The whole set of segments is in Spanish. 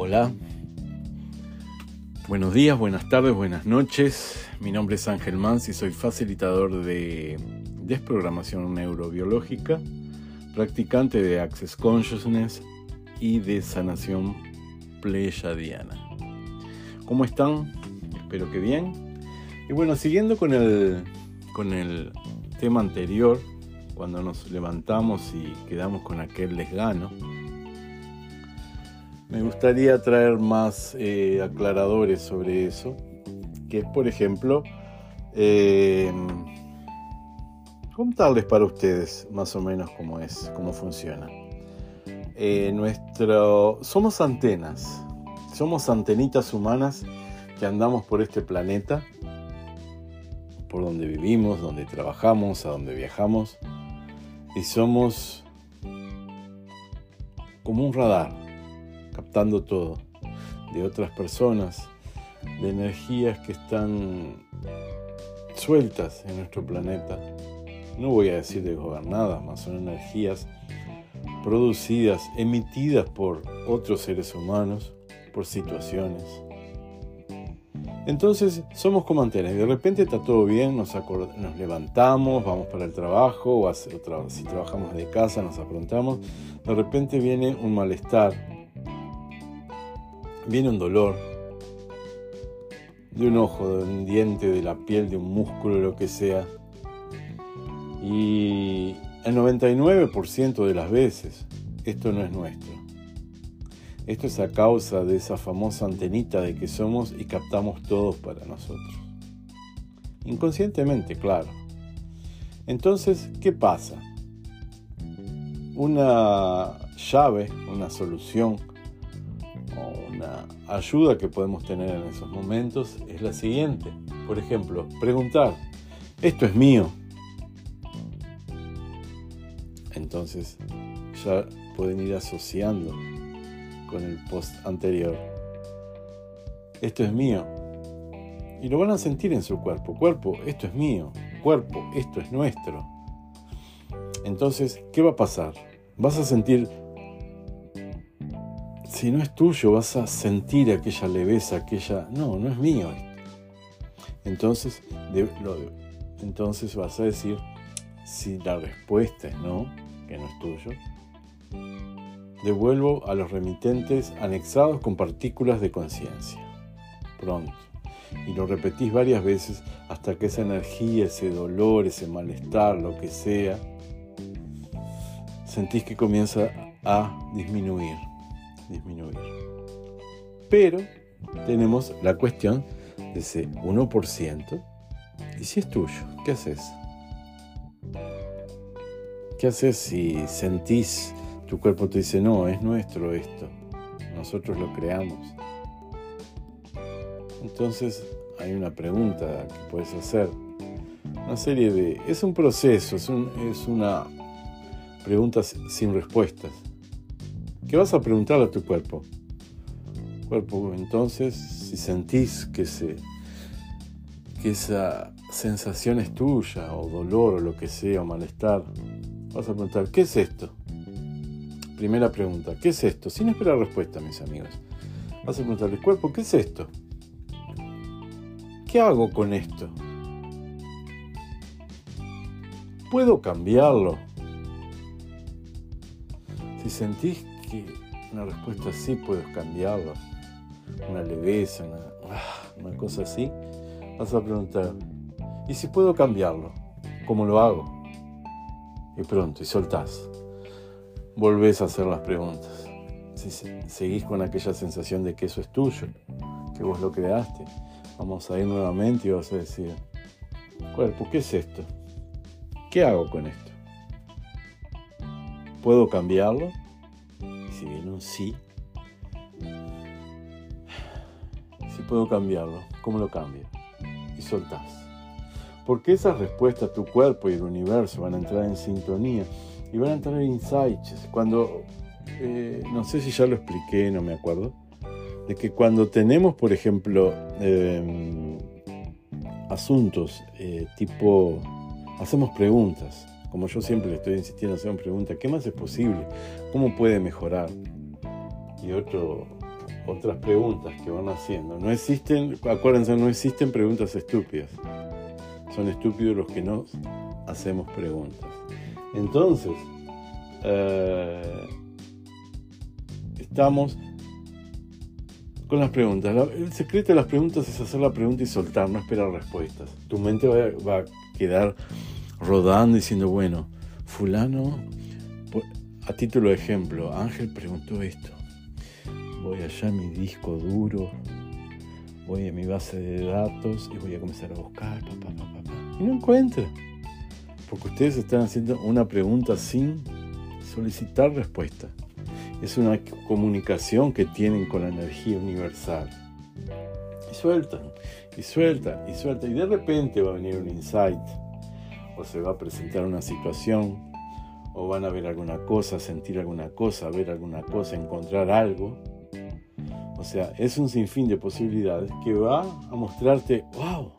Hola. Buenos días, buenas tardes, buenas noches. Mi nombre es Ángel Mans y soy facilitador de desprogramación neurobiológica, practicante de Access Consciousness y de sanación pleyadiana. ¿Cómo están? Espero que bien. Y bueno, siguiendo con el, con el tema anterior, cuando nos levantamos y quedamos con aquel desgano, me gustaría traer más eh, aclaradores sobre eso, que es, por ejemplo, eh, contarles para ustedes más o menos cómo es, cómo funciona. Eh, nuestro, somos antenas, somos antenitas humanas que andamos por este planeta, por donde vivimos, donde trabajamos, a donde viajamos, y somos como un radar captando todo, de otras personas, de energías que están sueltas en nuestro planeta. No voy a decir desgobernadas, más son energías producidas, emitidas por otros seres humanos, por situaciones. Entonces somos como antenas. De repente está todo bien, nos, levantamos, vamos para el trabajo, o si trabajamos de casa nos aprontamos. De repente viene un malestar, viene un dolor de un ojo, de un diente, de la piel, de un músculo, lo que sea. Y el 99% de las veces esto no es nuestro. Esto es a causa de esa famosa antenita de que somos y captamos todos para nosotros. Inconscientemente, claro. Entonces, ¿qué pasa? Una llave, una solución una ayuda que podemos tener en esos momentos es la siguiente. Por ejemplo, preguntar, ¿esto es mío? Entonces ya pueden ir asociando con el post anterior. Esto es mío. Y lo van a sentir en su cuerpo. Cuerpo, esto es mío. Cuerpo, esto es nuestro. Entonces, ¿qué va a pasar? Vas a sentir si no es tuyo, vas a sentir aquella leveza, aquella... No, no es mío. Entonces, entonces vas a decir, si la respuesta es no, que no es tuyo, devuelvo a los remitentes anexados con partículas de conciencia. Pronto. Y lo repetís varias veces hasta que esa energía, ese dolor, ese malestar, lo que sea, sentís que comienza a disminuir disminuir. Pero tenemos la cuestión de ese 1%. ¿Y si es tuyo? ¿Qué haces? ¿Qué haces si sentís, tu cuerpo te dice, no, es nuestro esto, nosotros lo creamos? Entonces hay una pregunta que puedes hacer, una serie de... Es un proceso, es, es una pregunta sin respuestas. ¿Qué vas a preguntar a tu cuerpo? Cuerpo, entonces, si sentís que, que esa sensación es tuya, o dolor, o lo que sea, o malestar, vas a preguntar, ¿qué es esto? Primera pregunta, ¿qué es esto? Sin esperar respuesta, mis amigos. Vas a preguntarle, cuerpo, ¿qué es esto? ¿Qué hago con esto? ¿Puedo cambiarlo? Si sentís que una respuesta así puedes cambiarla, una leveza, ah, una, cosa así, vas a preguntar, ¿y si puedo cambiarlo? ¿Cómo lo hago? Y pronto, y soltás. Volvés a hacer las preguntas. Si seguís con aquella sensación de que eso es tuyo, que vos lo creaste, vamos a ir nuevamente y vas a decir, cuerpo, ¿qué es esto? ¿Qué hago con esto? ¿Puedo cambiarlo? Viene un sí, si puedo cambiarlo, ¿cómo lo cambio? Y soltás. Porque esas respuestas, tu cuerpo y el universo van a entrar en sintonía y van a entrar en insights. Cuando, eh, no sé si ya lo expliqué, no me acuerdo, de que cuando tenemos, por ejemplo, em, asuntos eh, tipo, hacemos preguntas, como yo siempre le estoy insistiendo, hacer una pregunta, ¿qué más es posible? ¿Cómo puede mejorar? Y otro, otras preguntas que van haciendo. No existen, acuérdense, no existen preguntas estúpidas. Son estúpidos los que nos hacemos preguntas. Entonces, eh, estamos con las preguntas. el secreto de las preguntas es hacer la pregunta y soltar, no esperar respuestas. Tu mente va, a quedar rodando diciendo, bueno, fulano, a título de ejemplo, Ángel preguntó esto. Voy allá a mi disco duro, voy a mi base de datos y voy a comenzar a buscar, y no encuentra. Porque ustedes están haciendo una pregunta sin solicitar respuesta es una comunicación que tienen con la energía universal. Y sueltan, y sueltan, y sueltan. Y de repente va a venir un insight, o se va a presentar una situación, o van a ver alguna cosa, sentir alguna cosa, ver alguna cosa, encontrar algo. O sea, es un sinfín de posibilidades que va a mostrarte, wow,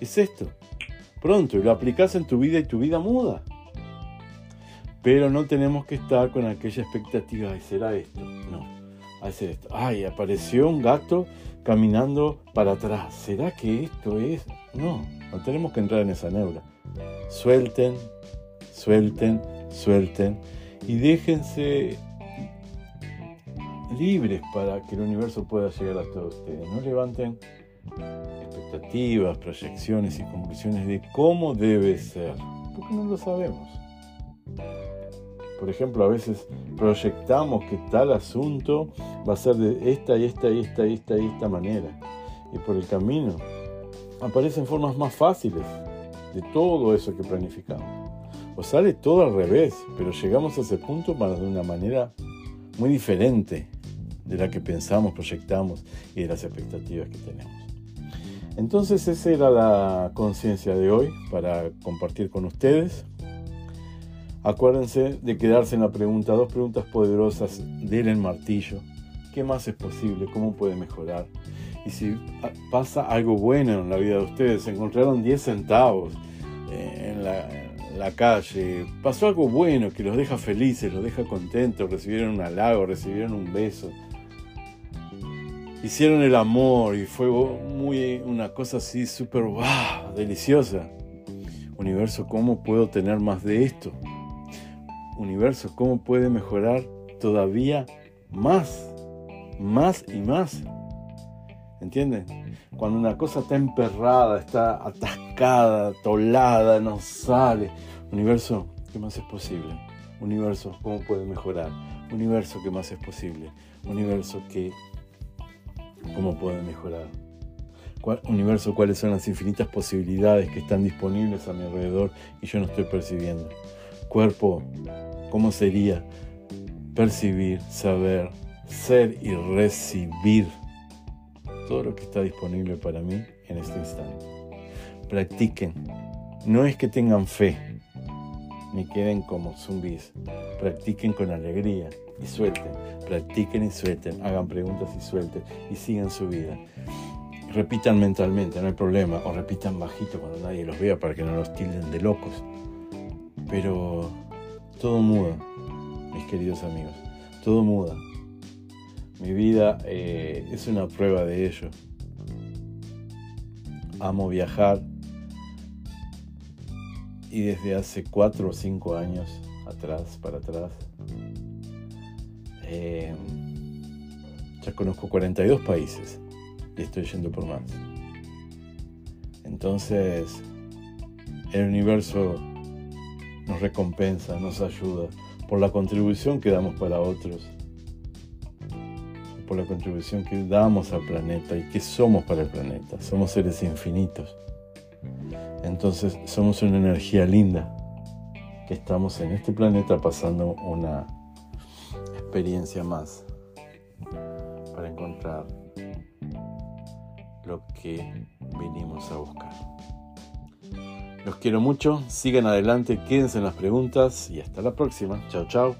es esto. Pronto, y lo aplicas en tu vida y tu vida muda. Pero no tenemos que estar con aquella expectativa, será esto. No, hacer esto. Ay, apareció un gato caminando para atrás. ¿Será que esto es? No, no tenemos que entrar en esa neura. Suelten, suelten, suelten y déjense libres para que el universo pueda llegar a todos ustedes. No levanten expectativas, proyecciones y conclusiones de cómo debe ser, porque no lo sabemos. Por ejemplo, a veces proyectamos que tal asunto va a ser de esta y esta y esta y esta y esta manera. Y por el camino aparecen formas más fáciles de todo eso que planificamos. O sale todo al revés, pero llegamos a ese punto para de una manera muy diferente de la que pensamos, proyectamos y de las expectativas que tenemos. Entonces esa era la conciencia de hoy para compartir con ustedes. Acuérdense de quedarse en la pregunta, dos preguntas poderosas del el martillo. ¿Qué más es posible? ¿Cómo puede mejorar? Y si pasa algo bueno en la vida de ustedes, encontraron 10 centavos eh, en la, calle, pasó algo bueno que los deja felices, los deja contentos, recibieron un halago, recibieron un beso, hicieron el amor y fue muy una cosa así súper wow, deliciosa. Universo, ¿cómo puedo tener más de esto? universo, cómo puede mejorar todavía más, más y más. ¿Entienden? Cuando una cosa está emperrada, está atascada, tolada, no sale. Universo, ¿qué más es posible? Universo, ¿cómo puede mejorar? Universo, ¿qué más es posible? Universo, ¿qué? ¿Cómo puede mejorar? universo, ¿cuáles son las infinitas posibilidades que están disponibles a mi alrededor y yo no estoy percibiendo? Cuerpo, ¿Cómo sería percibir, saber, ser y recibir todo lo que está disponible para mí en este instante? Practiquen. No es que tengan fe, ni queden como zombies. Practiquen con alegría y suelten. Practiquen y suelten. Hagan preguntas y suelten. Y sigan su vida. Repitan mentalmente, no hay problema. O repitan bajito cuando nadie los vea para que no los tilden de locos. Pero todo muda, mis queridos amigos. Todo muda. Mi vida eh, es una prueba de ello. Amo viajar y desde hace cuatro o cinco años atrás, para atrás, eh, ya conozco 42 países y estoy yendo por más. Entonces, el universo nos recompensa, nos ayuda por la contribución que damos para otros, por la contribución que damos al planeta y que somos para el planeta. Somos seres infinitos. Entonces somos una energía linda que estamos en este planeta pasando una experiencia más para encontrar lo que vinimos a buscar. Los quiero mucho, sigan adelante, quédense en las preguntas y hasta la próxima. Chao, chao.